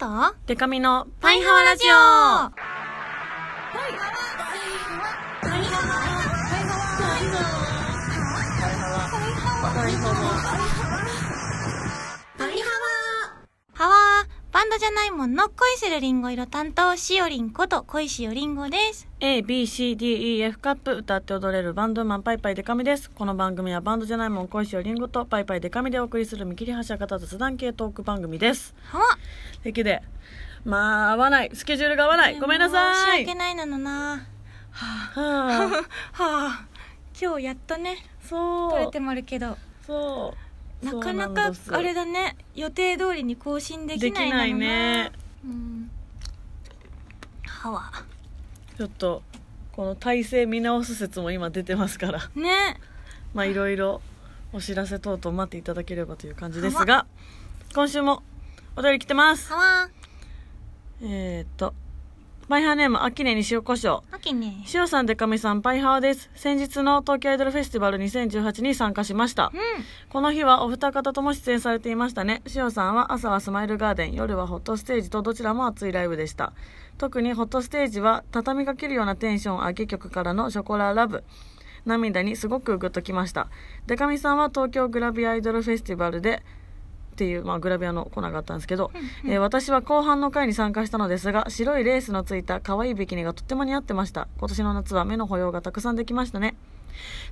と？デカミのパイハワラジオ。ハバンドじゃないもんの恋するリンゴ色担当しおりんこと恋しおりんごです。A, B, C, D, E, F カップ歌って踊れるバンドマンパイパイデカミです。この番組はバンドじゃないもん恋しおりんごとパイパイデカミでお送りする見切り発車型雑談系トーク番組です。はわてきで、まあ合わない。スケジュールが合わない。ごめんなさい。申し訳ないなのな。はあ、はあ、今日やっとね、そう。撮れてもあるけど、そう。なかなかあれだね、予定通りに更新でできないきないなのな。ね。うん。はわ。ちょっと、この体制見直す説も今出てますから。ね。まあいろいろお知らせ等々待っていただければという感じですが、今週もお便り来てます。えー、っと、パイハーネーム、秋根に塩胡椒。秋ね。塩さんでかみさん、パイハーです。先日の東京アイドルフェスティバル2018に参加しましたう。ん。この日はお二方とも出演されていましたね。塩さんは朝はスマイルガーデン、夜はホットステージとどちらも熱いライブでした。特にホットステージは畳みかけるようなテンション上げ曲からのショコララブ。涙にすごくグッときました。デカミさんは東京グラビアアイドルフェスティバルで、っていう、まあ、グラビアのコーナーがあったんですけど、えー私は後半の回に参加したのですが白いレースのついた可愛いビキニがとっても似合ってました。今年の夏は目の保養がたくさんできましたね。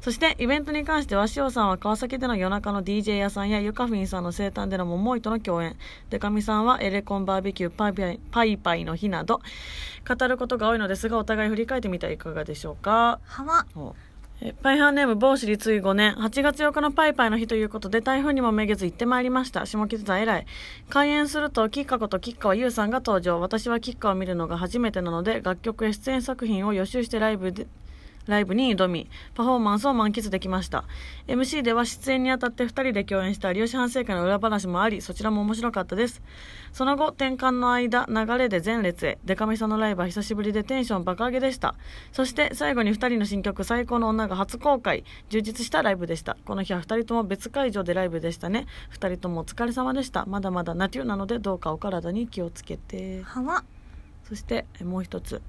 そしてイベントに関しては塩さんは川崎での夜中の DJ 屋さんやユカフィンさんの生誕での桃井との共演。デカミさんはエレコンバーベキューパイパイパイパイの日など語ることが多いのですがお互い振り返ってみてはいかがでしょうか？はわ。えパイハーネーム某私立位5年。8月8日のパイパイの日ということで台風にもめげず行ってまいりました。下北沢偉い。開演すると吉川こと吉川優さんが登場。私は吉川を見るのが初めてなので楽曲や出演作品を予習してライブでライブに挑みパフォーマンスを満喫できました。MC では出演にあたって2人で共演した有吉反省会の裏話もありそちらも面白かったです。その後転換の間流れで前列へ。デカミさんのライブは久しぶりでテンション爆上げでした。そして最後に2人の新曲「最高の女」が初公開。充実したライブでした。この日は2人とも別会場でライブでしたね。2人ともお疲れ様でした。まだまだナテューなのでどうかお体に気をつけて。はわ。そしてえもう一つ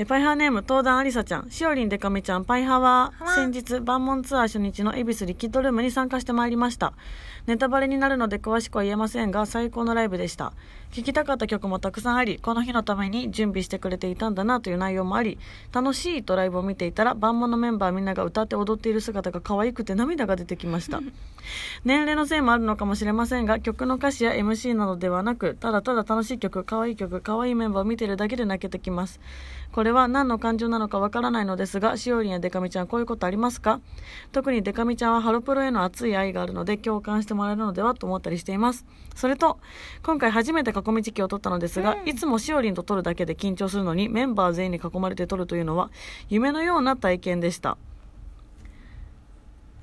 えパイハーネーム東壇ありさちゃん。しおりんでかみちゃん。パイハワはわ先日万門ツアー初日の恵比寿リキッドルームに参加してまいりました。ネタバレになるので詳しくは言えませんが最高のライブでした。聴きたかった曲もたくさんありこの日のために準備してくれていたんだなという内容もあり楽しいとライブを見ていたら万門のメンバーみんなが歌って踊っている姿が可愛くて涙が出てきました。年齢のせいもあるのかもしれませんが曲の歌詞や MC などではなくただただ楽しい曲可愛い曲可愛いメンバーを見ているだけで泣けてきますこれは何の感情なのかわからないのですがしおりんやデカミちゃんこういうことありますか？特にデカミちゃんはハロプロへの熱い愛があるので共感してもらえるのではと思ったりしています。それと今回初めて囲み時期を取ったのですが、いつもしおりんと撮るだけで緊張するのにメンバー全員に囲まれて撮るというのは夢のような体験でした。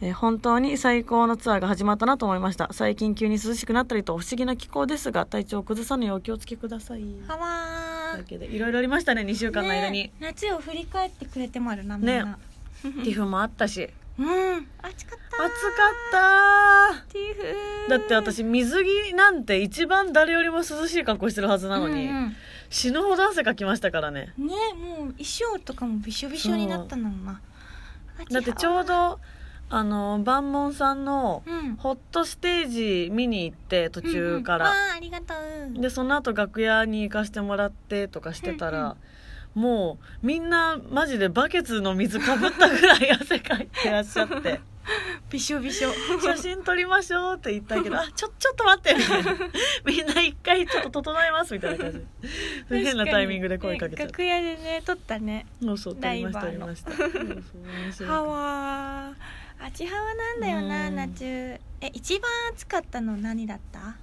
えー本当に最高のツアーが始まったなと思いました。最近急に涼しくなったりと不思議な気候ですが体調を崩さぬようお気をつけください。はわというわけでいろいろありましたね2週間の間に、ね夏を振り返ってくれてもあるなみんな、ね ティフもあったし。うん。暑かった。暑かった。ティフ。だって私水着なんて一番誰よりも涼しい格好してるはずなのに、うんうん死ぬほど汗かきましたからね。ねもう衣装とかもびしょびしょになったのなだってちょうどあの万門さんのうん。ホットステージ見に行って途中から、うんうん。わあありがとう。でその後楽屋に行かしてもらってとかしてたら、もうみんなマジでバケツの水かぶったぐらい汗かいてらっしゃって。びしょびしょ。写真撮りましょうって言ったけどあちょちょっと待ってみたいな。みんな一回ちょっと整えますみたいな感じ。で変なタイミングで声かけちゃって。楽屋でね撮ったね。そうそう撮りました撮ライバーの。りました。そうそう面白い。ハワーあちハワなんだよなうん。夏。え一番暑かったの何だった？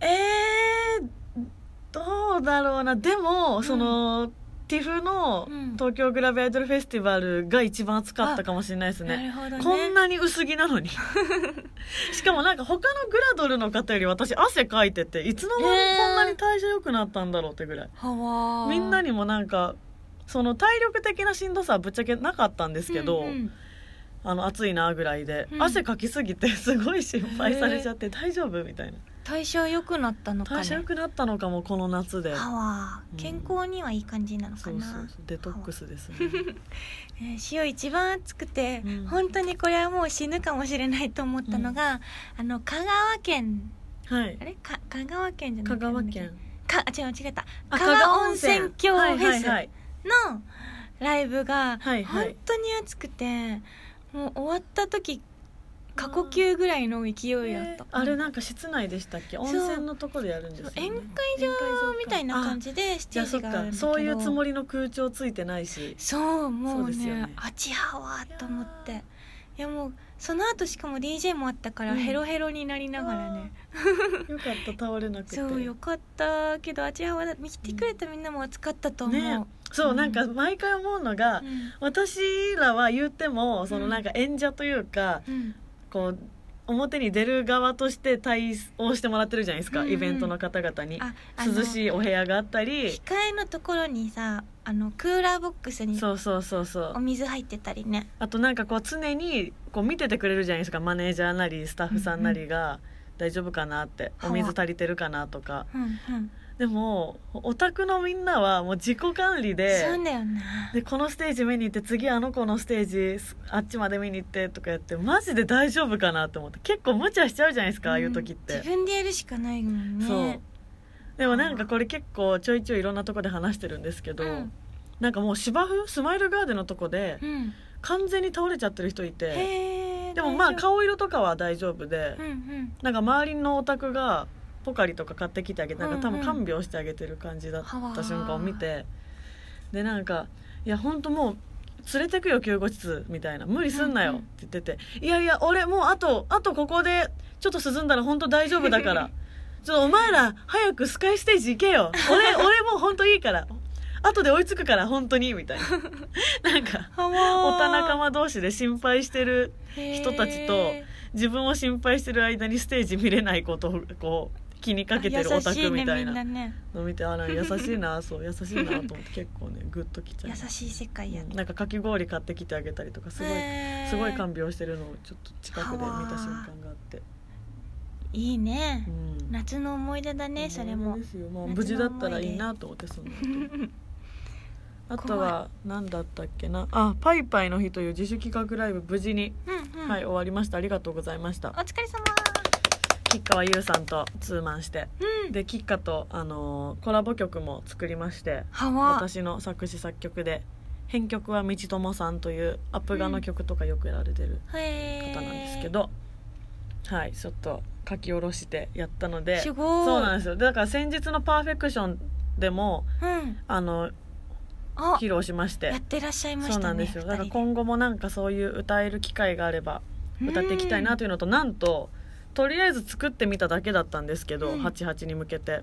えー、どうだろうな。でも、ん。そのティフのうん。東京グラビアアイドルフェスティバルが一番暑かったかもしれないですね。ね。こんなに薄着なのに。しかもなんか他のグラドルの方より私汗かいてていつの間にこんなに代謝良くなったんだろうってぐらい、ハワー。みんなにもなんかその体力的なしんどさはぶっちゃけなかったんですけど、うんうんあの暑いなぐらいで、うん。汗かきすぎてすごい心配されちゃって大丈夫みたいな。代謝良くなったのかね代謝良くなったのかもこの夏で。健康にはいい感じなのかそうな、そうそう。デトックスですね。えー 塩一番暑くて、うん。本当にこれはもう死ぬかもしれないと思ったのが、あの香川県。はい。あれ？か香川県じゃな香くて川県。かあ違う間違えた。あ香川温泉郷フはいはェスいはい。のライブがはいはい。本当に暑くてもう終わった時過呼吸ぐらいの勢いやった、あれなんか室内でしたっけ？温泉のとこでやるんですよ、ね、宴会場みたいな感じじでステーじゃあそっジがあるんだそういうつもりの空調ついてないし。そうもそううですよね。ねあちはわと思って。いやもうその後しかも DJ もあったからうん。ヘロヘロになりながらね、よかった倒れなくて。そうよかったけどあちはわだ見てくれたみんなも暑かったと思う、ね。そう、うん。なんか毎回思うのが、うん。私らは言ってもそのなんか演者というか、うん。こう表に出る側として対応してもらってるじゃないですか、うんうん。イベントの方々に。ああの涼しいお部屋があったり。控えのところにさあのクーラーボックスにそうそうそうそう。お水入ってたりね。あとなんかこう常にこう見ててくれるじゃないですかマネージャーなりスタッフさんなりが大丈夫かなって。はお水足りてるかなとか。うんうん。でもオタクのみんなはもう自己管理そうでだよな。でこのステージ見に行って次あの子のステージすあっちまで見に行ってとかやってマジで大丈夫かなと思って。結構無茶しちゃうじゃないですかああいう時って、ん。自分でやるしかないもんね。そうでもなんかこれ結構ちょいちょいいろんなとこで話してるんですけど、うん。なんかもう芝生スマイルガーデンのとこでうん。完全に倒れちゃってる人いてへえでもまあ顔色とかは大丈夫で夫うんうん。なんか周りのお宅がポカリとか買ってきてあげてなんか多分うん。うん看病してあげてる感じだった瞬間を見てでなんかいや本当もう連れてくよ救護室みたいな無理すんなよって言ってて、いやいや俺もうあとあとここでちょっと涼んだら本当大丈夫だから ちょっとお前ら早くスカイステージ行けよ。俺 俺もう本当いいから。後で追いつくから本当にみたいな。なんかおた仲間同士で心配してる人たちとへ自分を心配してる間にステージ見れないことをこう気にかけてるオタクみたいな。の見てあら 優しいなそう優しいなと思って結構ねグッときちゃう。優しい世界やうんなんかかき氷買ってきてあげたりとかすごいすごい看病してるのをちょっと近くで見た瞬間があって、いいね。うん、夏の思い出だねそれも。無事だったらいいなと思ってその後あとは何だったっけな。あパイパイの日という自主企画ライブ無事に、うんうん。はい終わりました。ありがとうございました。お疲れ様。吉川優さんとツーマンして。うん。で吉川と、あのーコラボ曲も作りまして私の作詞作曲で編曲は道友さんというアップガの曲とかよくやられてる方なんですけど、はいちょっと書き下ろしてやったのですごい。そうなんですよ。だから先日の「パーフェクション」でもうん。あのあ披露しまして。やってらっしゃいましたねそうなんですよ。だから今後もなんかそういう歌える機会があれば歌っていきたいなというのとなんととりあえず作ってみただけだったんですけど、うん。88に向けて。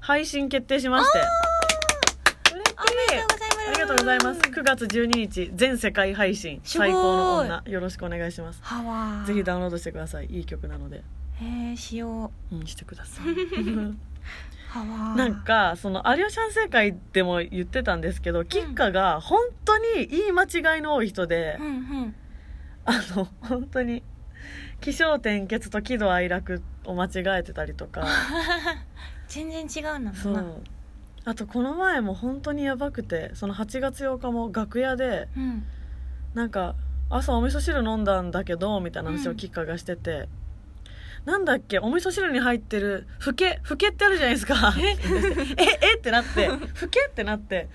配信決定しましておめでとうございますありがとうございます。9月12日全世界配信すごい。最高の女。よろしくお願いします。はわぜひダウンロードしてください。いい曲なので。へえしよう。んしてください。うはわなんかその有吉反省会でも言ってたんですけど吉花が本当に言い間違いの多い人で、うんうん。あの本当に起承転結と喜怒哀楽を間違えてたりとか。全然違うのそな。うあとこの前も本当にやばくてその8月8日も楽屋でうん。なんか朝お味噌汁飲んだんだけどみたいな話うん。を吉花がしてて、なんだっけお味噌汁に入ってるふけふけってあるじゃないですか。え え？ってなってふけってなって。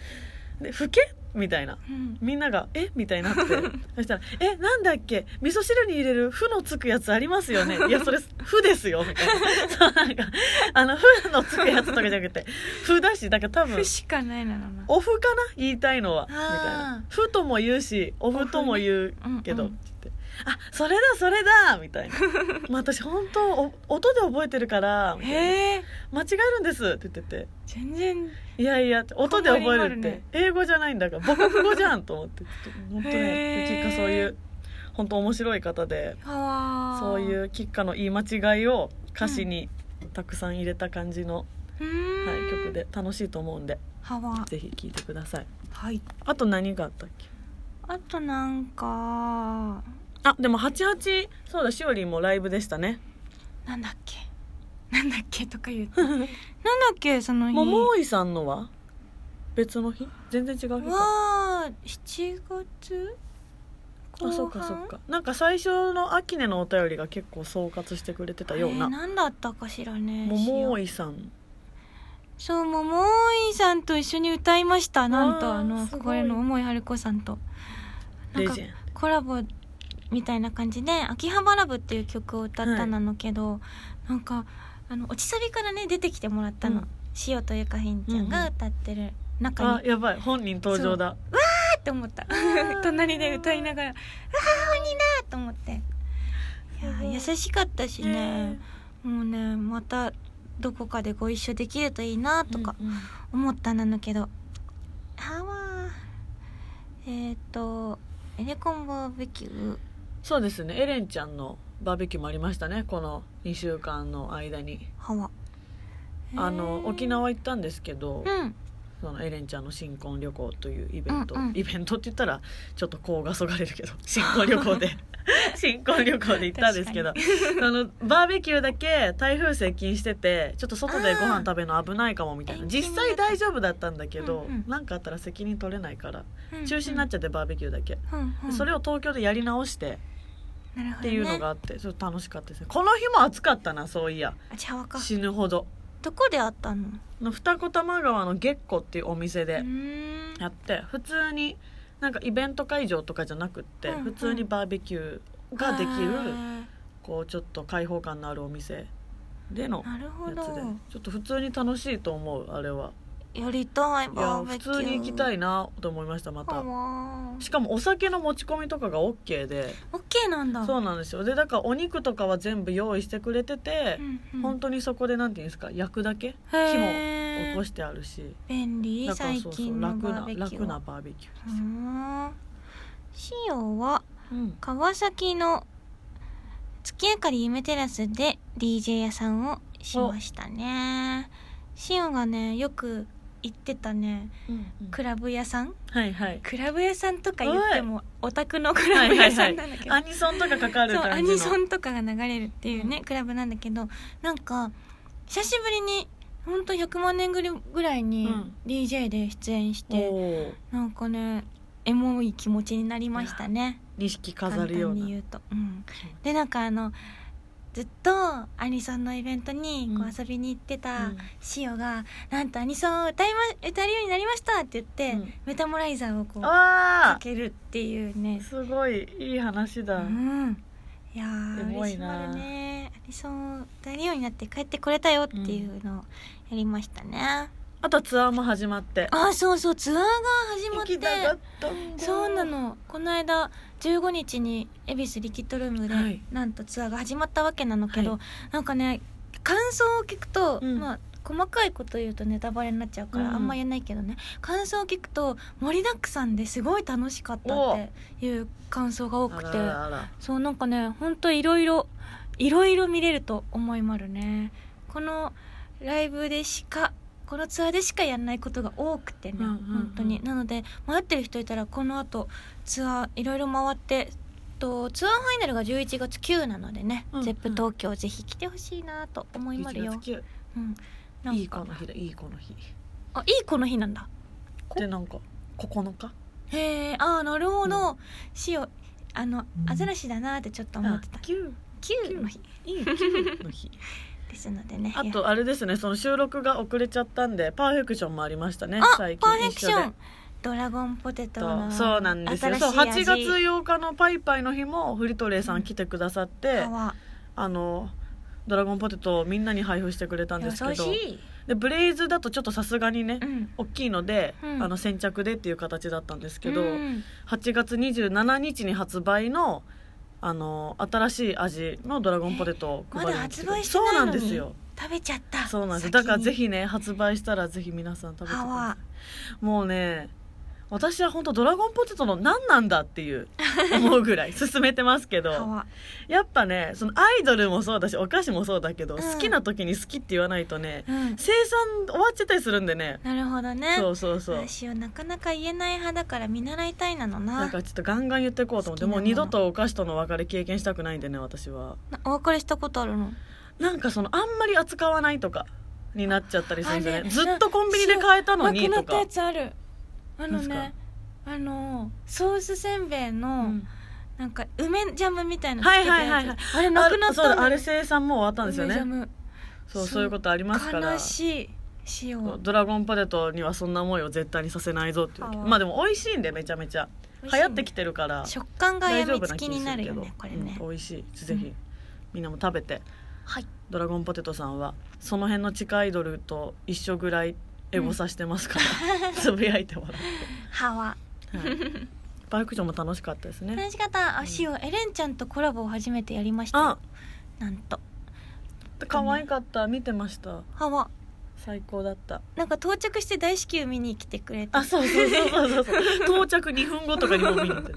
でふけみたいな。うん。みんなが「え？みたいになって。そしたら「え？なんだっけ？味噌汁に入れる「ふ」のつくやつありますよね。いやそれ「ふ」ですよ。みたいな。そうなんかあの「ふ」のつくやつとかじゃなくて「ふ」だしだから多分ふしかないなオフかな？言いたいのは。みたいあな「ふ」とも言うし「オフ」とも言うけどあそれだそれだみたいな。まあ私本当お音で覚えてるからみたいな。へえ。間違えるんです。って言ってて。全然。いやいや音で覚えるって、ね英語じゃないんだから 母国語じゃんと思って。本当へねーキッカそういう本当面白い方でそういうキッカの言い間違いを歌詞にたくさん入れた感じの、うーん。はい、曲で楽しいと思うんでぜひ聴いてください。はい。あと何があったっけ？あとなんかあでも88そうだしおりんもライブでしたね。なんだっけ？なんだっけとか言って。なんだっけ？その日。桃井さんのは？別の日？全然違う日か。は7月あそうかそうか。なんか最初の秋音のお便りが結構総括してくれてたような、えー、何だったかしらね桃井さん。そう桃井さんと一緒に歌いました。なんとあのこれの桃井春子さんと。レジェンコラボみたいな感じで「秋葉原部」っていう曲を歌ったなのけど、なんかあの落ちサビからね出てきてもらったの、うん。塩とゆかひんちゃんが歌ってる中に、あやばい。本人登場だ。あーって思った。隣で歌いながら「うわー鬼だ!」と思って。いや優しかったしね。ね、もうねまたどこかでご一緒できるといいなとかうんうん。思ったんだけど、はわーえっ、とエレコンバーベキューそうですね。エレンちゃんのバーベキューもありましたね。この2週間の間に。はわあの沖縄行ったんですけど、うん。そのエレンちゃんの新婚旅行というイベント、うんうんイベントって言ったらちょっとこうがそがれるけど 新婚旅行で。新婚旅行で行ったんですけどあのバーベキューだけ台風接近しててちょっと外でご飯食べるの危ないかもみたいな。実際大丈夫だったんだけどうんうん何、かあったら責任取れないからうん。中止になっちゃってバーベキューだけ、うんうん。それを東京でやり直してっていうのがあってちょっと楽しかったですね。この日も暑かったなそういや。死ぬほど。どこであったの？の二子玉川の月湖っていうお店うでやって普通になんかイベント会場とかじゃなくって、うんうん。普通にバーベキューができあるー。こうちょっと開放感のあるお店でのやつでど。ちょっと普通に楽しいと思うあれはやりたいいやバーベキュー。普通に行きたいなと思いましたまた。わしかもお酒の持ち込みとかが OK で。オッケーなんだ。そうなんですよ。でだからお肉とかは全部用意してくれてて、うんうん。本当にそこでなんていうんですか焼くだけ？火へもー起こしてあるし。便利。最だからそうそう近のバ楽なーベキュー楽なバーベキューうーん。塩はうん。川崎の月明かり夢テラスで DJ 屋さんをしましたね。塩がねよく行ってたね。うんクラブ屋さん？はいはい。クラブ屋さんとか言ってもオタクのクラブ屋さんなんだけど、アニソンとかかかるそうア感じのニソンとかが流れるっていうね、うん。クラブなんだけどなんか久しぶりにほんと100万年ぐらいにうん。DJ で出演して、おー。なんかねエモい気持ちになりましたね。錦飾るような。簡単に言うと、うん、でなんかあのずっとアニソンのイベントにこう遊びに行ってたうん。シオが「なんとアニソンを歌い、ま、歌えるようになりました」って言って、うん。メタモライザーをこうかあけるっていうね。ーすごいいい話だ、うん。いやエーモいな。嬉しまるね。アニソンを歌えるようになって帰ってこれたよっていうのをやりましたね、あとツアーも始まって。あそうそうツアーが始まって。そうなの。この間15日に恵比寿リキッドルームで、はい。なんとツアーが始まったわけなのけど、はい。なんかね感想を聞くと、うん。まあ細かいこと言うとネタバレになっちゃうから、うんあんま言えないけどね。感想を聞くと盛りだくさんですごい楽しかったっていう感想が多くてあらあら。そうなんかねほんといろいろいろいろ見れると思いまるね。このライブでしかこのツアーでしかやんないことが多くてね、うんうんうん。本当に。なので迷ってる人いたらこのあとツアーいろいろ回ってとツアーファイナルが11月9なのでね、うんうん。ゼップ東京ぜひ来てほしいなと思いまるよ。1、月うん、な9んいい子かの日だいい子の日。あいい子の日なんだ。こでなんか9日？へえああなるほど、う。塩あのアザラシだなってちょっと思ってた。9 9の日。いい9の日 ですのでね。あとあれですね。その収録が遅れちゃったんでパーフェクションもありましたね。あ最パーフェクション。ドラゴンポテトのそうなんですよ。そう8味月8日のパイパイの日もフリトレイさん来てくださって、皮あのドラゴンポテトをみんなに配布してくれたんですけどでブレイズだとちょっとさすがにね、うん。大きいので、うん。あの先着でっていう形だったんですけど、うん。8月27日に発売のあの新しい味のドラゴンポテトをま配りに来てだ発売してそうなんないのにですよ。食べちゃった。そうなんです。だからぜひね発売したらぜひ皆さん食べてください。もうね私は本当ドラゴンポテトの何なんだっていう思うぐらい進めてますけど やっぱねそのアイドルもそうだしお菓子もそうだけど、うん。好きな時に好きって言わないとねうん。生産終わっちゃったりするんでね。なるほどね。そうそうそう。私はなかなか言えない派だから見習いたいなのな。だからちょっとガンガン言っていこうと思ってもう二度とお菓子との別れ経験したくないんでね私は。なお別れしたことあるの？なんかそのあんまり扱わないとかになっちゃったりするんでずっとコンビニで買えたのにとか。なくなったやつあるあのねあのソースせんべいの、うん。なんか梅ジャムみたいなはいはいはいはい。あれなくなったあそうだあれれ生産もう終わったんですよね。そうそういうことありますから。悲しい塩ドラゴンポテトにはそんな思いを絶対にさせないぞっていうまあでも美味しいんでめちゃめちゃ。流行ってきてるから。食感がやみつ大丈夫な気きになるよするけど。ねこれね、うん美味しい。ぜひみんなも食べて。はい。ドラゴンポテトさんはその辺の地下アイドルと一緒ぐらいエゴさしてますから、つぶやいてもらって、歯は。はい、バイク場も楽しかったですね。楽しかった。あ塩エレンちゃんとコラボを初めてやりました。なんと。可愛かった。見てました。歯は。最高だった。なんか到着して大至急見に来てくれて。あそうそうそうそうそう。到着2分後とかにもう見に行って。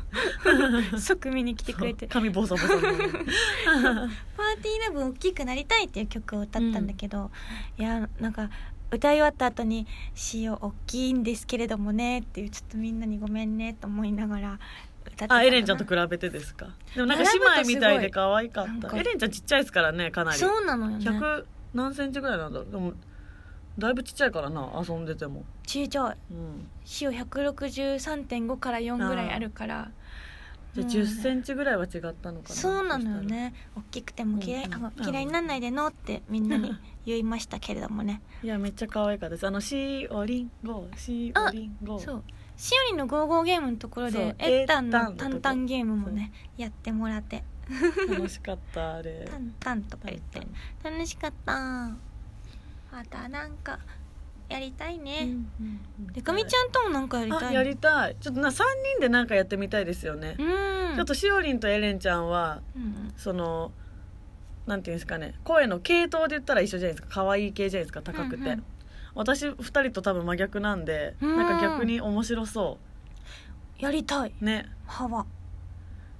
即見に来てくれて。髪ボサボサの。パーティーラブ大きくなりたいっていう曲を歌ったんだけど、いやなんか歌い終わった後に「塩大きいんですけれどもね」っていうちょっとみんなにごめんねと思いながら歌ってあエレンちゃんと比べてですか？でもなんか姉妹みたいで可愛かった。エレンちゃん。ちっちゃいですからねかなり。そうなのよね。100何センチぐらいなんだろう？でもだいぶちっちゃいからな遊んでても。ちいちゃい。うん。塩163.5から4ぐらいあるから。じゃあもう10センチぐらいは違ったのかな？そうなのよね。大きくても嫌い,、うんうん。あ嫌いにならないでのってみんなに 言いましたけれどもね。いやめっちゃ可愛かったです。あのしおりんごしおりんごそう。しおりんのゴーゴーゲームのところでえったんのタンタンゲームもねやってもらって。楽しかったあれ。タンタンとか言って。楽しかった。またなんかやりたいね、でかみちゃんともなんかやりたいあやりたい。ちょっとな3人でなんかやってみたいですよね、うん。ちょっとしおりんとエレンちゃんはうん。そのなんていうんですかね。声の系統で言ったら一緒じゃないですか。可愛い系じゃないですか。高くて、うんうん。私2人と多分真逆なんで、うん。なんか逆に面白そやりたい。うね。歯は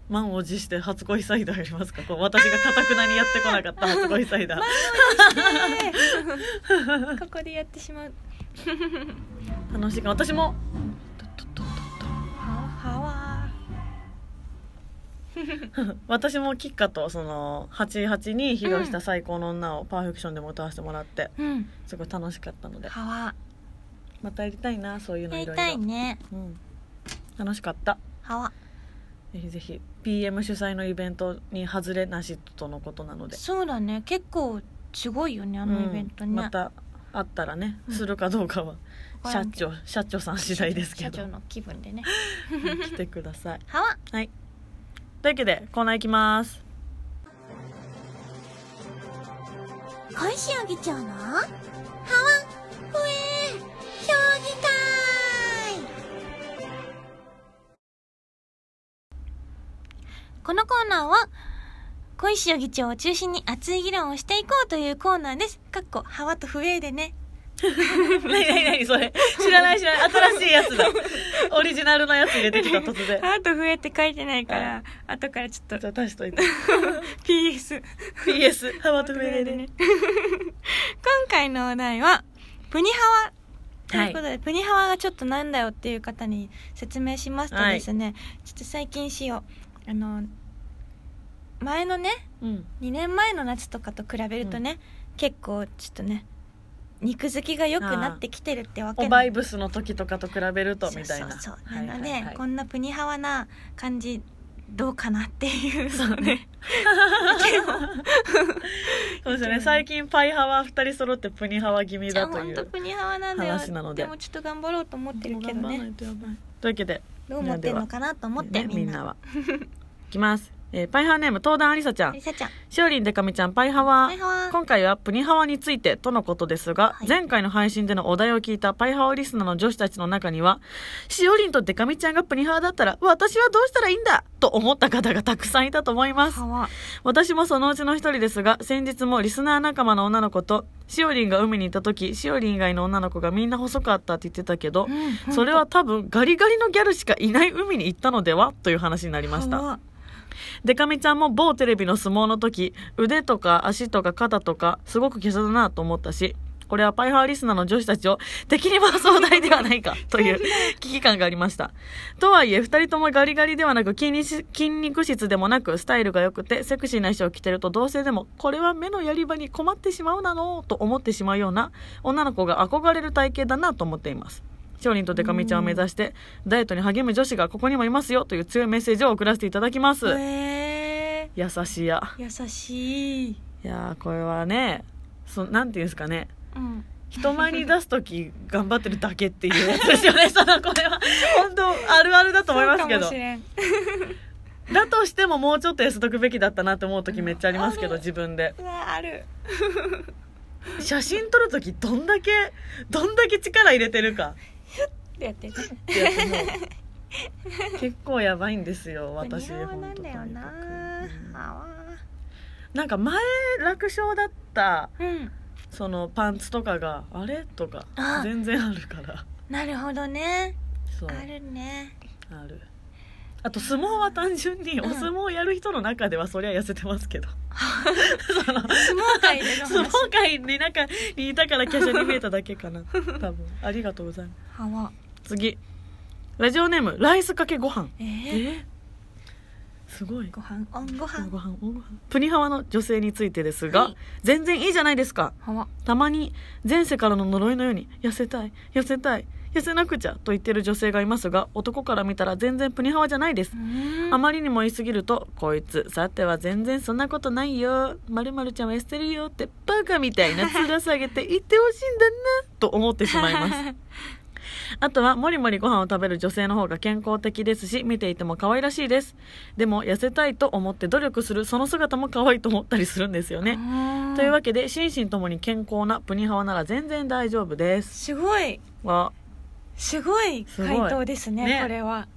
満を持して初恋サイダーやりますか？こう私がかたくなにやってこなかった初恋サイダー。ここでやってしまう。楽しいか私も。は歯は 私もキッカとその88に披露した最高の女をパーフェクションでも歌わせてもらってうん。すごい楽しかったので。またやりたいなそういうのやりいろ。いろたいね。うん、楽しかった。歯はぜひぜひ PM 主催のイベントに外れなしとのことなので。そうだね。結構すごいよねあのイベントね、うんまたあったらねうん。するかどうかはわか社らんけど。長社長さん次第ですけど。社長の気分でね。来てください。歯ははいというわけでコーナーいきます小石議長の歯はふえ評議会このコーナーは小石議長を中心に熱い議論をしていこうというコーナーです。かっこ、ハワと不衛でね。何何何それ。知らない知らない。新しいやつだ。オリジナルのやつ入れてきた突然。ハワと不衛って書いてないから、後からちょっと。じゃあ足しといて。PS。PS ハワとフェレでね。今回のお題は、プニハワ。ということで、プニハワがちょっとなんだよっていう方に説明しますとですね、ちょっと最近しよう。あの、前のね、うん。2年前の夏とかと比べるとね、結構ちょっとね、肉付きが良くなってきてるってわけおバイブスの時とかと比べるとみたいな。そうそうなので、こんなプニハワな感じどうかなっていう。そうね。そうですよね。最近パイハワ2人揃ってプニハワ気味だというプニハワなんだよ。話なので。もちょっと頑張ろうと思ってるけどね。いとい。というわけでどう思ってんのかなと思って、ねみんなは。いきます、えーパイハワネーム東壇ありさちゃん。りさちゃん。しおりんでかみちゃんパイハワ。パイハワ。今回はプニハワについてとのことですが、はい。前回の配信でのお題を聞いたパイハワリスナーの女子たちの中にはしおりんとデカミちゃんがプニハワだったら私はどうしたらいいんだと思った方がたくさんいたと思います。私もそのうちの一人ですが先日もリスナー仲間の女の子としおりんが海に行った時しおりん以外の女の子がみんな細かったって言ってたけど、うんそれは多分ガリガリのギャルしかいない海に行ったのでは？という話になりましたハワデカミちゃんも某テレビの相撲の時腕とか足とか肩とかすごく華奢だなと思ったしこれはパイハーリスナーの女子たちを敵に回すお題ではないか という危機感がありました。とはいえ、二人ともガリガリではなく筋肉質筋肉質でもなくスタイルが良くてセクシーな衣装を着てると同性でもこれは目のやり場に困ってしまうなのと思ってしまうような女の子が憧れる体型だなと思っています。勝利とデカミちゃんを目指してダイエットに励む女子がここにもいますよという強いメッセージを送らせていただきます。へえ優しいや。優しい。いやーこれはねそなんていうんですかね。うん。人前に出す時頑張ってるだけっていうやつですよね。そのこれは。本当あるあるだと思いますけど。そうかもしれん。だとしてももうちょっと痩せとくべきだったなって思う時めっちゃありますけど自分で。ある。写真撮る時どんだけどんだけ力入れてるかってやってね結構やばいんですよ 私本当になんか前楽勝だったうん。そのパンツとかがあれとかあ全然あるから。なるほどね。あるね。ある。あと相撲は単純にうん。お相撲をやる人の中ではそりゃ痩せてますけど、その相撲界での 相話撲界に中にいたから華奢に見えただけかな。多分。ありがとうございます 次。ラジオネームライスかけご飯。ええー、すごい。ご飯オンご飯。ご飯おご飯。プニハワの女性についてですが、はい。全然いいじゃないですか。たまに前世からの呪いのように痩せたい痩せたい痩せなくちゃと言ってる女性がいますが男から見たら全然プニハワじゃないです。あまりにも言いすぎると、こいつ、さては全然そんなことないよ。まるまるちゃんは痩せてるよって、バカみたいな面下げて言ってほしいんだな、と思ってしまいます。あとは、もりもりご飯を食べる女性の方が健康的ですし、見ていても可愛らしいです。でも、痩せたいと思って努力するその姿も可愛いと思ったりするんですよね。というわけで、心身ともに健康なプニハワなら全然大丈夫です。すごいわ、すごい回答ですねねこれは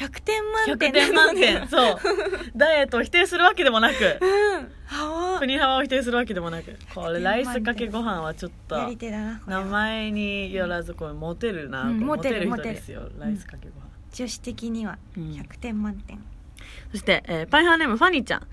100点満100点点満点。そう。ダイエットを否定するわけでもなく、うん。はわ。プニハワを否定するわけでもなく。これ100ライスかけご飯はちょっとやり手だな名前によらずこれモテるな、うんモテる人モテるですよ。ライスかけご飯、女子的にはうん100点。満点そして、えーパイハーネームファニーちゃん。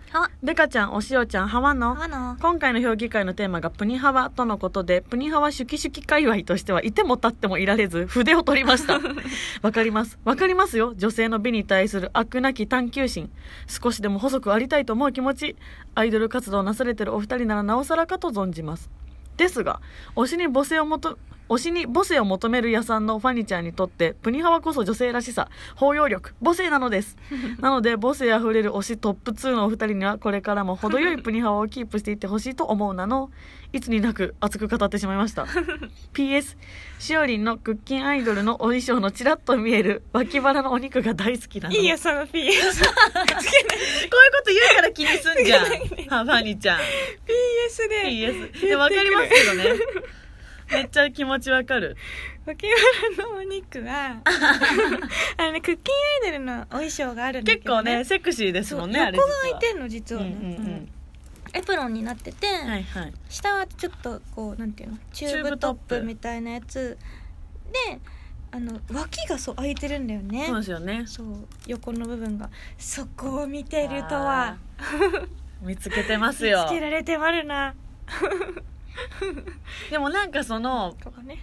デカちゃんおしおちゃんハワの。今回の評議会のテーマがプニハワとのことでプニハワシュキシュキ界隈としてはいても立ってもいられず筆を取りました。わかります。わかりますよ。女性の美に対する悪なき探求心。少しでも細くありたいと思う気持ち。アイドル活動をなされてるお二人ならなおさらかと存じます。ですが推しに母性をもと推しに母性を求める屋さんのファニちゃんにとってプニハワこそ女性らしさ。包容力。母性なのです。なので母性あふれる推しトップ2のお二人にはこれからも程よいプニハワをキープしていってほしいと思うなの。いつになく熱く語ってしまいました。PS しおりんのクッキンアイドルのお衣装のちらっと見える脇腹のお肉が大好きなの。いいよその PS こういうこと言うから気にすんじゃん。はファニちゃん。PS で。PS でわかりますけどねめっちゃ気持ちわかる。脇腹のお肉は あのねクッキンアイドルのお衣装があるんだけ結構どねねセクシーですもんね横があれ実は。開いてんの実はね、うんうんうん。エプロンになってて、はいはい。下はちょっとこうなんていうのチューブトッププみたいなやつであの脇がそう開いてるんだよね。そうですよね。そう横の部分が。そこを見てるとは。見つけてます 見よつけられてまるな でもなんかそのここね。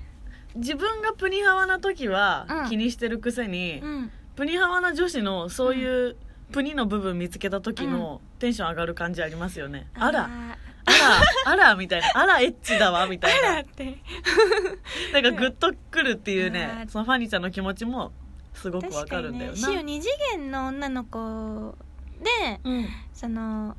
自分がプニハワな時はうん。気にしてるくせに、うん。プニハワな女子のそういうプニの部分見つけた時のテンション上がる感じありますよね、あらー。あら。あらみたいな。あらエッチだわ みたいな。あらって。なんかグッとくるっていうねあー。そのファニーちゃんの気持ちもすごくわ確かるんだよな、ね。シオ二次元の女の子でうん。その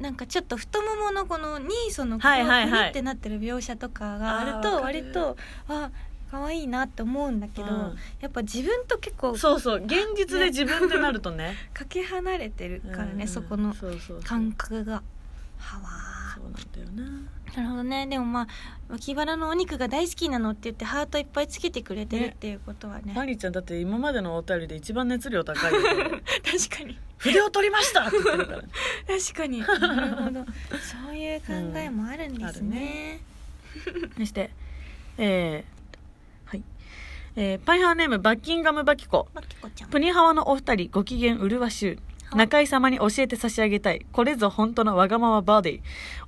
なんかちょっと太もものこのにそのここはいはいはい。グニってなってる描写とかがあると割とあ可愛いなって思うんだけど、うん。やっぱ自分と結構そうそう。現実で自分ってなるとね。かけ離れてるからね、うん。そこのそうそうそう。感覚が。はわそうなんだよな。ーなるほどね。でもまあ脇腹のお肉が大好きなのって言ってハートいっぱいつけてくれてるね。っていうことはね。ファニーちゃんだって今までのお便りで一番熱量高い 確かに。筆を取りましたって言ってるから確かに。なるほど。そういう考えもあるんですね,、そしてえー、はい。えーパイハーネームバッキンガムバキコ。プニハワのお二人ご機嫌うるわしゅう中井様に教えて差し上げたい。これぞ本当のわがままバーディー。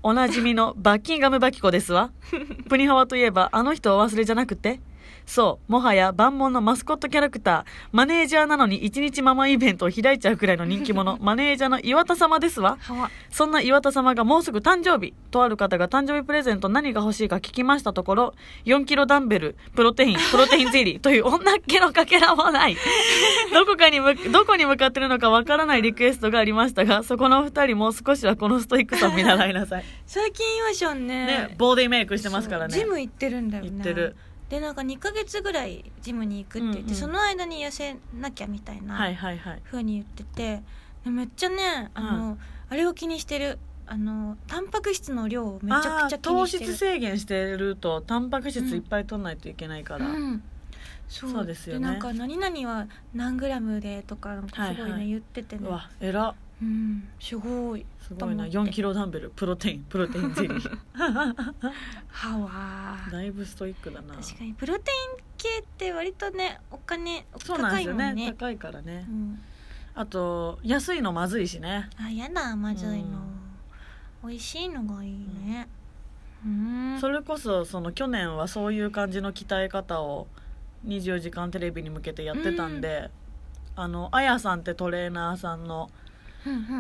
おなじみのバッキンガムバキコですわ。プニハワといえば、あの人お忘れじゃなくてそう、もはや万門のマスコットキャラクター、マネージャーなのに一日ママイベントを開いちゃうくらいの人気者、マネージャーの岩田様ですわ。そんな岩田様がもうすぐ誕生日。とある方が誕生日プレゼント何が欲しいか聞きましたところ、4キロダンベル、プロテイン、プロテインゼリーという女っ気のかけらもない。どこかにむ、どこに向かってるのかわからないリクエストがありましたが、そこのお二人も少しはこのストイックさを見習いなさい。最近岩ちゃんねね、ボーディーメイクしてますからね。ジム行ってるんだよね行ってるでなんか2ヶ月ぐらいジムに行くって言って、うんうんその間に痩せなきゃみたいなはいはいはい。風に言っててでめっちゃねあの、あれを気にしてる。あのタンパク質の量をめちゃくちゃ気にしてる。糖質制限してるとタンパク質いっぱい取らないといけないから、うん、そう。そうですよね。なんか何々は何グラムでとかすごいね、はいはい。言っててね。うわえらうんすごい。すごいな。と思って。4キロダンベルプロテイン。プロテインゼリー。は。わーだいぶストイックだな。確かに。プロテイン系って割とねお金そうなんですよ高いもんね。ね高いからね。うん、あと安いのまずいしね。あやだまずいの、美味しいのがいいね。うん。それこそその去年はそういう感じの鍛え方を24時間テレビに向けてやってたんで、あのあやさんってトレーナーさんのうんうん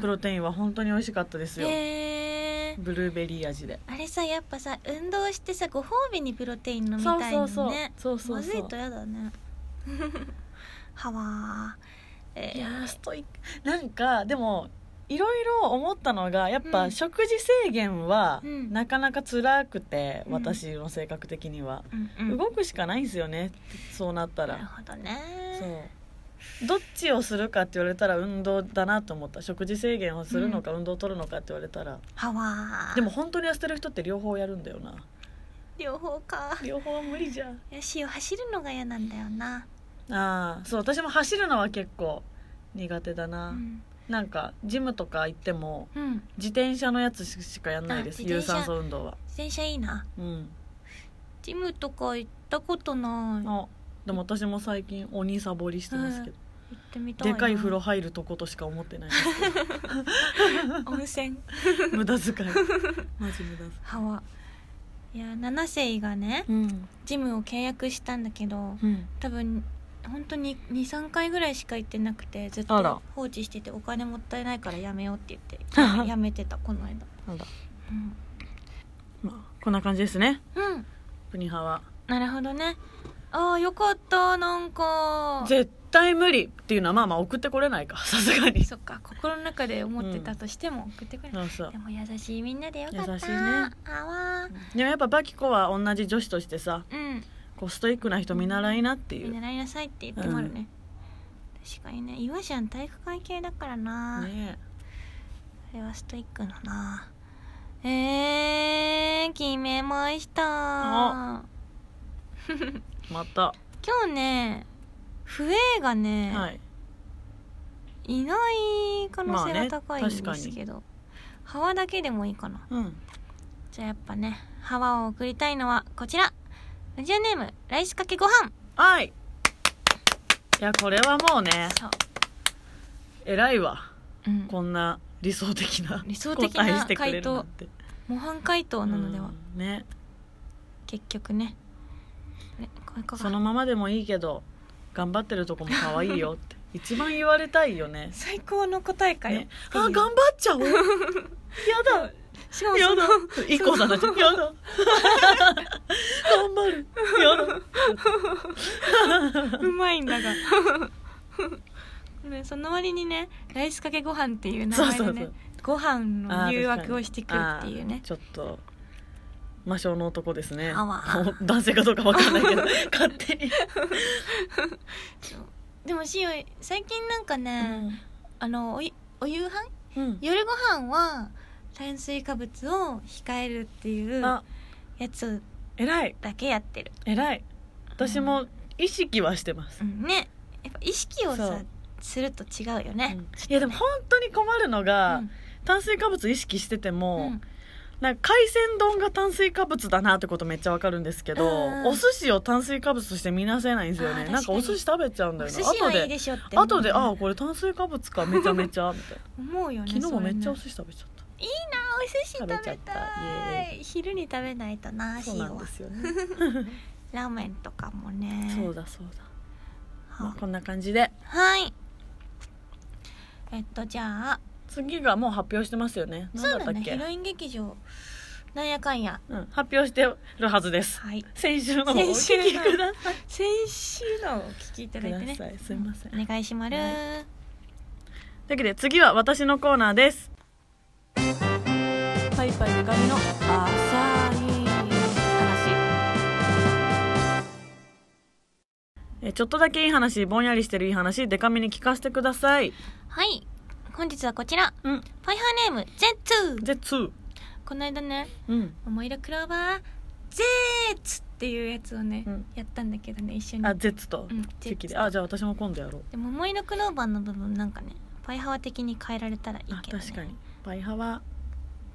プロテインは本当に美味しかったですよ、へー。ブルーベリー味で。あれさやっぱさ運動してさご褒美にプロテイン飲みそうたいのそうねそう。そうそうまずいとやだね。はわー。えー。いやーストイック。なんかでもいろいろ思ったのがやっうん。ぱ食事制限はうん。なかなか辛くて、うん。私の性格的には、うんうん。動くしかないんですよねそうなったなるらほどね。そうどっちをするかって言われたら運動だなと思った。食事制限をするのか運動を取るのかって言われたら、はわー。でも本当に痩せてる人って両方やるんだよな。両方か。両方は無理じゃん。よしを走るのが嫌なんだよな、ああそう私も走るのは結構苦手だな、うん。なんかジムとか行ってもうん、自転車のやつしかやんないです有酸素運動は。自転車いいな。うん。ジムとか行ったことないでも私も最近鬼サボりしてますけど、ってみたいな。でかい風呂入るとことしか思ってない温泉。無駄遣い。マジ無駄遣い。は。わいや七世がねうん。ジムを契約したんだけどうん。多分本当に23回ぐらいしか行ってなくてずっあら。と放置しててお金もったいないからやめようって言って やめてたこの間。なんだうん、まあこんな感じですね。うん、プニハは。なるほどねああよかったなんか。絶対無理っていうのはまあまあ送ってこれないか。さすがに。そっか心の中で思ってたとしても送ってくれない、そうそう。でも優しいみんなでよかった。優しいね。あわでもやっぱバキコは同じ女子としてさーうん。こうストイックな人見習いなっていう。見習いなさいって言ってもあるね、確かにね。岩ちゃん体育会系だからな、ねそれはストイックだな。えー、決めました。あ また。今日ね笛がね、はい。い、ない可能性まあねが高いんですけど、ハワだけでもいいかな。うん。じゃあやっぱねハワを送りたいのはこちら。ラジオネームライスかけご飯。はい。いやこれはもうね偉いわ。うん、こんな理想的な理想的な答えしてくれるなんて。模範解答なのでは、うんね。結局ねねそのままでもいいけど頑張ってるとこも可愛いよって。一番言われたいよね。最高の答えかよ、ね。あ頑張っちゃおう。やだ。しかもやだ。一個さんたちやだ。頑張る。やだ。うまいんだが。ねその割にねライスかけご飯っていう名前でねそうそうそう。ご飯の誘惑をしてくるっていうね。ちょっと魔性の男ですね。あわ。男性かどうかわかんないけど。勝手に、でもしお最近なんかね、あのおいお夕飯？うん。夜ご飯は炭水化物を控えるっていうあ。やつ偉い。だけやってる、偉い。私も意識はしてます。う、ん、ね。やっぱ意識をさすると違うよね、うん。いやでも本当に困るのが、うん。炭水化物意識しててうも、んなんか海鮮丼が炭水化物だなってことめっちゃわかるんですけど、うん。お寿司を炭水化物として見なせないんですよね。なんかお寿司食べちゃうんだおよな。後で後でああこれ炭水化物かめちゃめちゃみたい思うよねな昨日もめっちゃお寿司食べちゃっいいなお寿司食べたい。昼に食べないとなたそうなんですよね。ラーメンとかもね。そうだそうだ、まあはこんな感じで。はい。えっとじゃあ次がもう発表してますよね。何そうだだったっけ？ねヒロイン劇場。なんやかんや。うん、発表してるはずです。はい。先週の。お聞先週の。きください。先週のをお聞きいただいてね。すいません。お願いします、はというわけで次は私のコーナーです。パイパイでかみの浅い話。えちょっとだけいい話ぼんやりしてるいい話デカめに聞かせてください。はい本日はこちら。うん。パイハーネーム Z2 ゼツこの間ねうん「桃色クローバーゼーツ」っていうやつをね、うん。やったんだけどね一緒に。あゼッツと。うん席で、Z と。あじゃあ私も今度やろう。で桃色クローバーの部分なんかねパイハワ的に変えられたらいいあけど、ね、確かに。パイハワ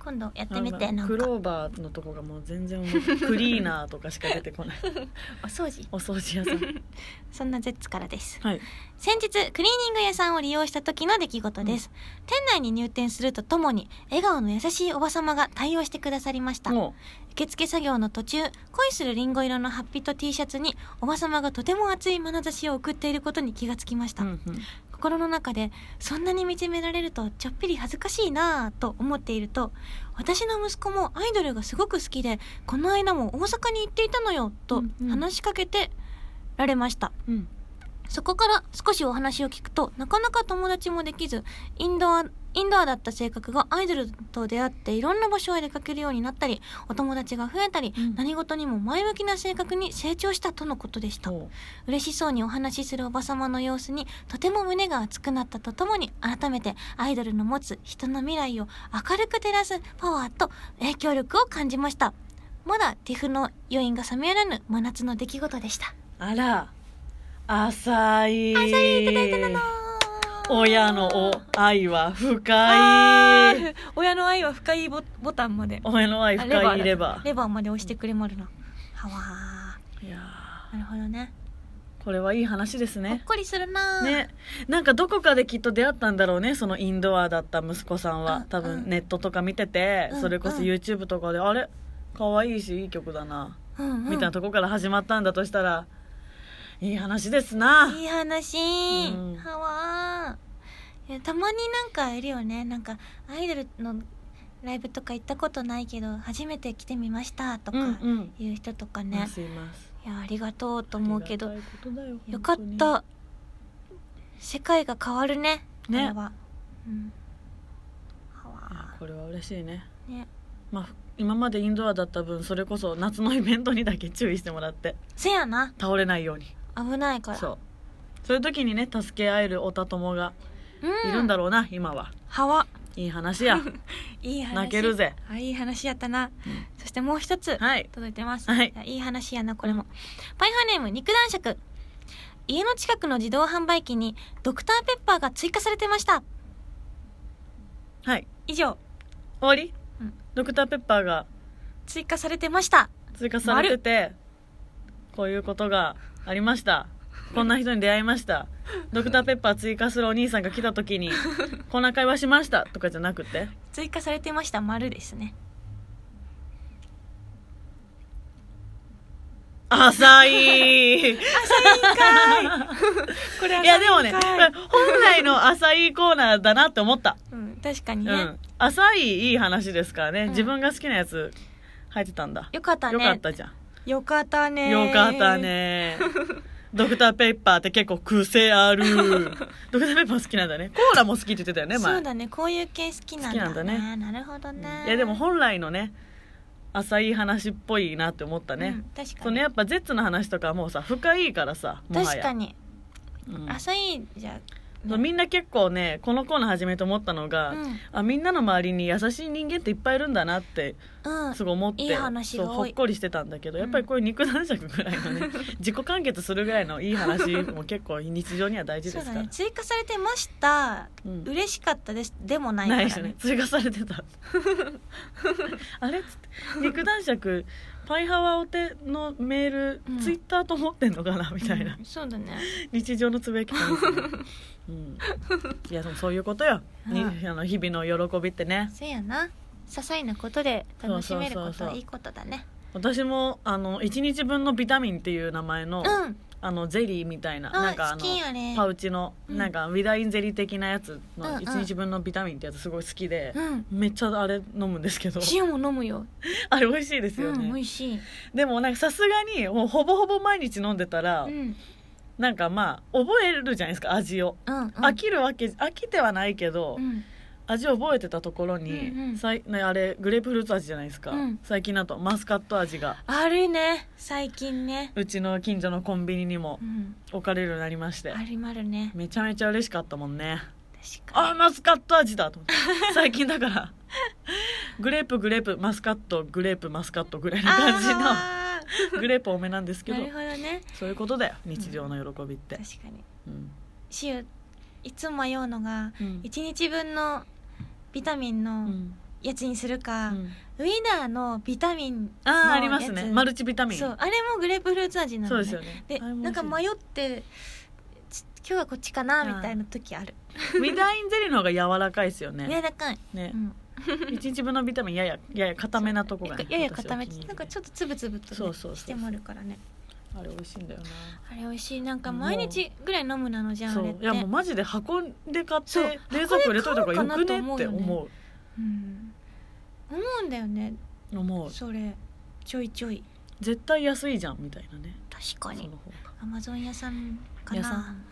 今度やってみてクローバーのとこがもう全然 クリーナーとかしか出てこない。お掃除。お掃除屋さん。そんなゼッツからです。はい。先日クリーニング屋さんを利用した時の出来事です、店内に入店するとともに笑顔の優しいおばさまが対応してくださりました。も受付作業の途中恋するリンゴ色のハッピーと T シャツにおばさまがとても熱い眼差しを送っていることに気がつきました、う、うんうん、心の中でそんなに見つめられるとちょっぴり恥ずかしいなぁと思っていると私の息子もアイドルがすごく好きでこの間も大阪に行っていたのよとうんうん。話しかけてられました、うん。そこから少しお話を聞くとなかなか友達もできずインドアインドアだった性格がアイドルと出会っていろんな場所へ出かけるようになったりお友達が増えたり、うん。何事にも前向きな性格に成長したとのことでした。ほ嬉しそうにお話しするおばさまの様子にとても胸が熱くなったとともに改めてアイドルの持つ人の未来を明るく照らすパワーと影響力を感じました。まだティフの余韻が冷めやらぬ真夏の出来事でした。うあら。浅い。浅い。い。ただいたの親のお愛は深い。親の愛は深いボボタンまで。親の愛深いレバレバー。まで押してくれまるなはわー。いやー。なるほどね。ーこれはいい話ですね。ほっこりするなー。ね。なんかどこかできっと出会ったんだろうねそのインドアだった息子さんうんうは多分んネットとか見ててうんそれこそうん YouTube とかであれ？可愛いしいい曲だな。うんうん。みたいなとこから始まったんだとしたらいい話ですな。いい話、うん。はわたまになんかいるよね。なんかアイドルのライブとか行ったことないけど初めて来てみましたとかうんうん。いう人とかいね、ますいます。いやありがとうと思うけどよよかった。世界が変わるねこねれは、うん。これは嬉しいね。ーね。まあ今までインドアだった分それこそ夏のイベントにだけ注意してもらって。せやな。倒れないように。危ないから。そう。そういう時にね助け合えるおた友がうんいるんだろうな、今は。はわ。いい話や。いい話。泣けるぜ。あいい話やったな、ん。そしてもう一つはい。届いてます、はい。やいい話やなこれも。パイハーネーム肉男爵。家の近くの自動販売機にドクターペッパーが追加されてました。はい。以上。終わり、うん。ドクターペッパーが追加されてました。追加されててこういうことがありましたこんな人に出会いました。ドクターペッパー追加するお兄さんが来た時に こんな会話しましたとかじゃなくて？追加されてました。丸ですね。浅い。い これやでもね本来の浅いコーナーだなって思った。うん、確かにね、うん。浅いいい話ですからね、うん。自分が好きなやつ入ってたんだ。よかったね。よかったじゃん。よかったねよかったね ドクターペッパーって結構癖ある。ドクターペッパー好きなんだね。コーラも好きって言ってたよね前。そうだね。こういう系好きなんだ,、ね、好きなんだね。なるほどね、いやでも本来のね浅い話っぽいなって思ったね、うん、確かに。そのやっぱゼッツの話とかはもうさ深いからさ確かに、うん。浅いじゃねみんな結構ねこのコーナー始めて思ったのが、うん。あみんなの周りに優しい人間っていっぱいいるんだなってうん。すごい思って、いい話がそうほっこりしてたんだけど、やっぱりこういう肉男爵ぐらいのね。自己完結するぐらいのいい話も結構日常には大事ですから。ね。追加されてました、うん。嬉しかったです。でもないからね。ないですね。追加されてた。あれっつって。肉男爵パイハワお手のメール、うん。ツイッターと思ってんのかなみたいな、うんそうだね。日常のつぶやき方ですね、うん、いやでもそういうことよ、あの日々の喜びってね。せやな。些細なことで楽しめるこそうそうそうそう。とはいいことだね私もあの1日分のビタミンっていう名前の、うんあのゼリーみたいなあなんかあのあれパウチの、うん。なんかウィダインゼリー的なやつのうん。うん1日分のビタミンってやつすごい好きで、うん。めっちゃあれ飲むんですけど。塩も飲むよ。あれ美味しいですようん美ね、味しい。でもなんかさすがにもうほぼほぼ毎日飲んでたら、うん。なんかまあ覚えるじゃないですか味を、うんうん。飽きるわけ飽きてはないけど、うん味を覚えてたところに、うんうん。さいね、あれグレープフルーツ味じゃないですか、うん。最近だとマスカット味が。あるね。最近ね。うちの近所のコンビニにもうん。置かれるようになりまして。ありまるね。めちゃめちゃ嬉しかったもんね。確かあマスカット味だと思って。最近だから。グレープグレープマスカットグレープマスカットぐらいにな感じあのグレープ多めなんですけど。ーなるほどね。そういうことだよ。日常の喜びって、確かに。うん。しゆいつも迷うのがうん。1日分のビタミンうのん。やつにするか、うん。ウィナーのビタミンのああありますね。マルチビタミン。そうあれもグレープフルーツ味なのね。そうですよね。でなんか迷ってち今日はこっちかなみたいな時ある。ウィダインゼリーの方が柔らかいですよね。柔らかい、ね。うん、一日分のビタミンやややや固めなとこがねやや固め。なんかちょっとつぶつぶと、ね、そうそうそう。してもあるからねあれ美味しいんだよあれ美味しい。なんか毎日ぐらい飲むなのじゃなんあれいやもうマジで箱で買っそう。て冷蔵庫入れといた方がよくね箱で買おう思うってよね思う。ん。思うんだよね。う思う。それ。ちょいちょい。絶対安いじゃんみたいなね。確かに。その方が。アマゾン屋さんか屋さなん。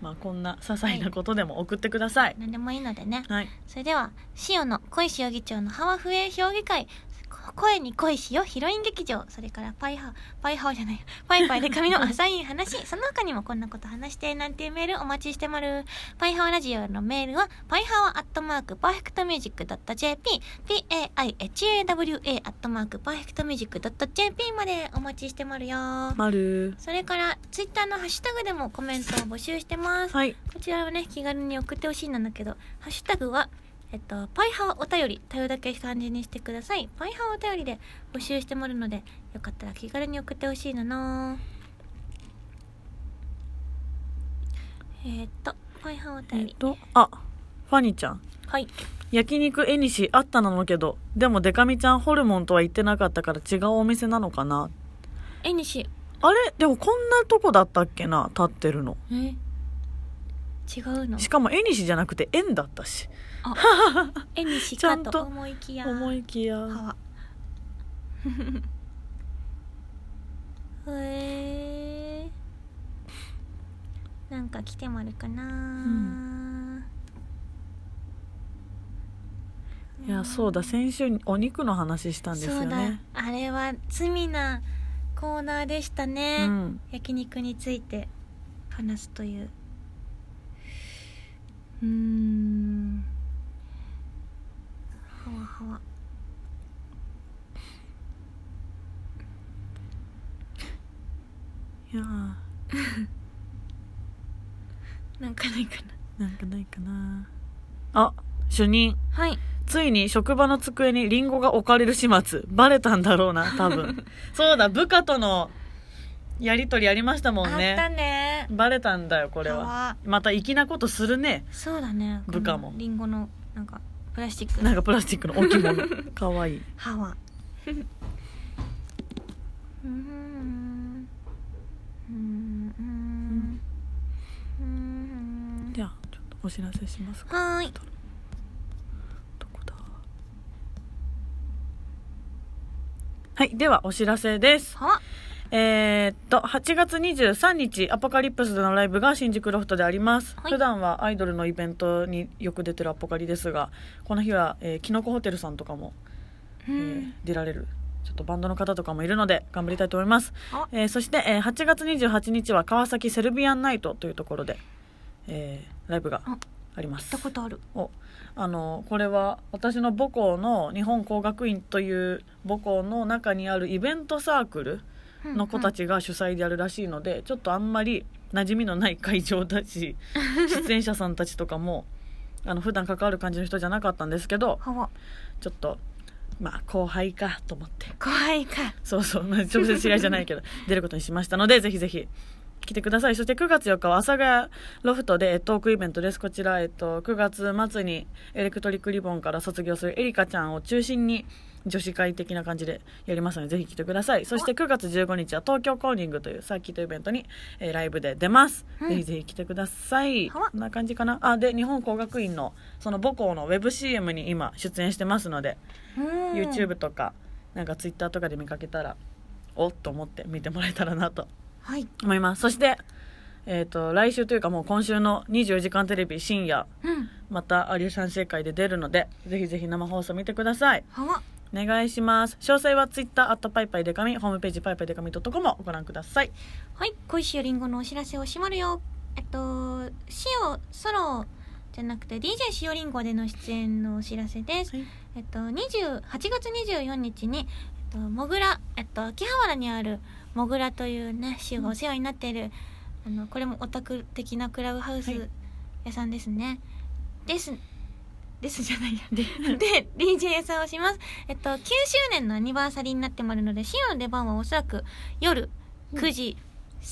まあこんな些細なことでも送ってください。何でもいいのでね。はい。それでは塩の恋しお議長のハワフエ評議会声に恋しよヒロイン劇場。それからパイハパイハオじゃない。パイパイで髪の浅い話。その他にもこんなこと話してなんていうメールお待ちしてまる。パイハワラジオのメールはパイハワアットマークパーフェクトミュージック .jp paihawa アットマークパーフェクトミュージック .jp までお待ちしてまるよ。まる。それからツイッターのハッシュタグでもコメントを募集してます。はい。こちらはね気軽に送ってほしいなんだけどハッシュタグはえっとパイハワお便り頼だけ漢字にしてください。パイハワお便りで募集してもらうのでよかったら気軽に送ってほしいの。なえーっとパイハワおえっ便りとあファニーちゃん。はい。焼肉えにしあったなのけどでもデカミちゃんホルモンとは言ってなかったから違うお店なのかな。えにしあれ？でもこんなとこだったっけな？立ってるの。え？違うの。しかもえにしじゃなくて円だったしあえにしかと思いきや。思いきや。へえなんか来てもあるかな、ん。いやそうだ先週お肉の話したんですよね。あれは罪なコーナーでしたね、うん。焼肉について話すという。うーんはわはやー。なんかないかな。んかないかな。あ主任。なはい。ついに職場の机にリンゴが置かれる始末。バレたんだろうな多分。そうだ部下とのやりとりありましたもんあったね。ねバレたんだよこれは。はまた粋なことするね。そうだね。部下も。リンゴのなんかプラスチック。なんかプラスチックの置物 かわいい。歯は。じゃあちょっとお知らせしますか。はーい。どこだ？はいではお知らせです。は？えーっと、8月23日、アポカリプスでのライブが新宿ロフトであります。はい。普段はアイドルのイベントによく出てるアポカリですが、この日は、えー、キノコホテルさんとかも、うえー出られる、ちょっとバンドの方とかもいるので、頑張りたいと思います。あ。えーそして、えー8月28日は川崎セルビアンナイトというところで、えーライブがああります。聞いたことある。おあのこれは私の母校の日本工学院という母校の中にあるイベントサークルの子たちちが主催でやるらしいので、ちょっとあんまり馴染みのない会場だし 出演者さんたちとかもあの普段関わる感じの人じゃなかったんですけどちょっとまあ後輩かと思って。怖いか。そうそう、まあ、直接知り合いじゃないけど 出ることにしましたのでぜひぜひ来てください。そして9月4日は阿佐ヶ谷ロフトでえートークイベントです。こちら、えっと、9月末にエレクトリックリボンから卒業するエリカちゃんを中心に女子会的な感じでやりますのでぜひ来てください。そして9月15日は東京コーニングというサーキットイベントに、えーライブで出ます、うん。ぜひぜひ来てください。こんな感じかな。あで日本工学院のその母校のウェブ CM に今出演してますのでうん。YouTube とかなんか Twitter とかで見かけたらおっと思って見てもらえたらなとはい。思います。そしてえっ、と来週というかもう今週の24時間テレビ深夜うん。また有吉反省会で出るのでぜひぜひ生放送見てください。はわお願いします。詳細は Twitter アットパイパイデカミホームページパイパイデカミ .com をご覧ください。はい恋しおりんごのお知らせをしまるよ。えっとしおソロじゃなくて DJ しおりんごでの出演のお知らせです。はい。えっと、20 8月24日に、えっと、もぐら、えっと、秋葉原にあるもぐらというね、シオがお世話になっている、あの、これもオタク的なクラブハウスはい。屋さんですね。です、ですじゃないや。で、で、DJ 屋さんをします。えっと、9周年のアニバーサリーになってまいるので、シオの出番はおそらく夜9時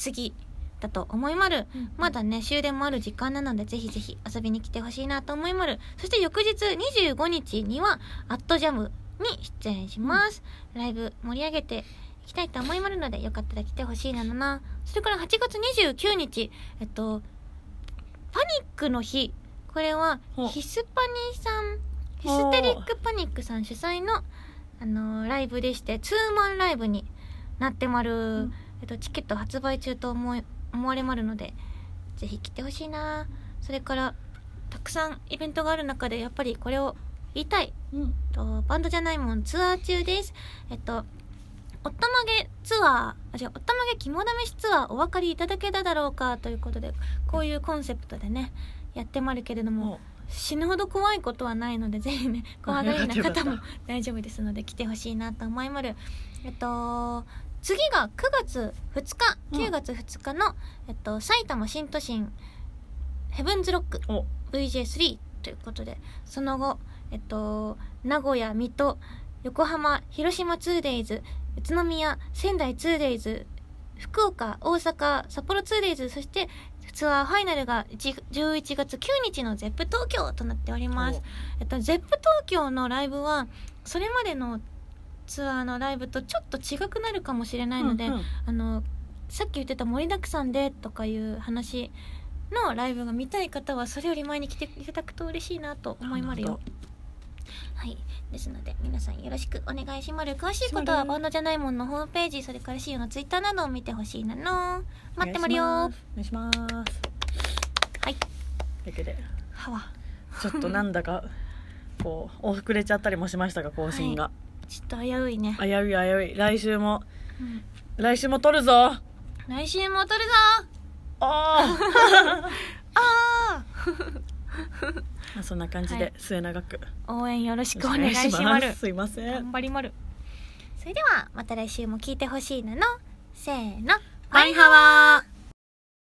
過ぎだと思いまる。まだね、終電もある時間なので、ぜひぜひ遊びに来てほしいなと思いまる。そして翌日25日には、アットジャムに出演します。ライブ盛り上げていきたいと思いまるので、よかったら来てほしいなのな。それから8月29日、えっと、パニックの日。これはヒスパニーさん、ヒステリックパニックさん主催の、あのーライブでして、ツーマンライブになってまる。んえっと、チケット発売中と思い思われまるので、ぜひ来てほしいなそれから、たくさんイベントがある中で、やっぱりこれを言いたい。うんとバンドじゃないもんツアー中です。えっと、おったまげツアー、あ、違う、おったまげ肝試しツアーお分かりいただけただろうかということで、こういうコンセプトでね、やってまるけれども、も死ぬほど怖いことはないので、ぜひね、怖がりな方も大丈夫ですので、来てほしいなと思いまる。えっと、次が9月2日、うん。9月2日の、えっと、埼玉新都心、ヘブンズロックうお VJ3 ということでその後えっと名古屋水戸横浜広島 2days 宇都宮仙台 2days 福岡大阪札幌 2days そしてツアーファイナルが1 11月9日の ZEP 東京となっております。えっと ZEP 東京のライブはそれまでのツアーのライブとちょっと違くなるかもしれないので、うんうん。あのさっき言ってた盛りだくさんでとかいう話のライブが見たい方はそれより前に来ていただくと嬉しいなと思いまるよはい。ですので皆さんよろしくお願いしまる詳しいことはバンドじゃないもんのホームページそれからシオのツイッターなどを見てほしいなの。待ってまるよ。お願いします。はい。だけでは。わちょっとなんだか こう遅れちゃったりもしましたが更新が、ちょっと危ういね、危うい危うい。来週も。うん。来週も撮るぞ。来週も撮るぞ。あ ああ そんな感じではい。末永く。ー応援よろしくお願いしまるす。いません。頑張りまる。それではまた来週も聞いてほしいなのせーの。バイハワー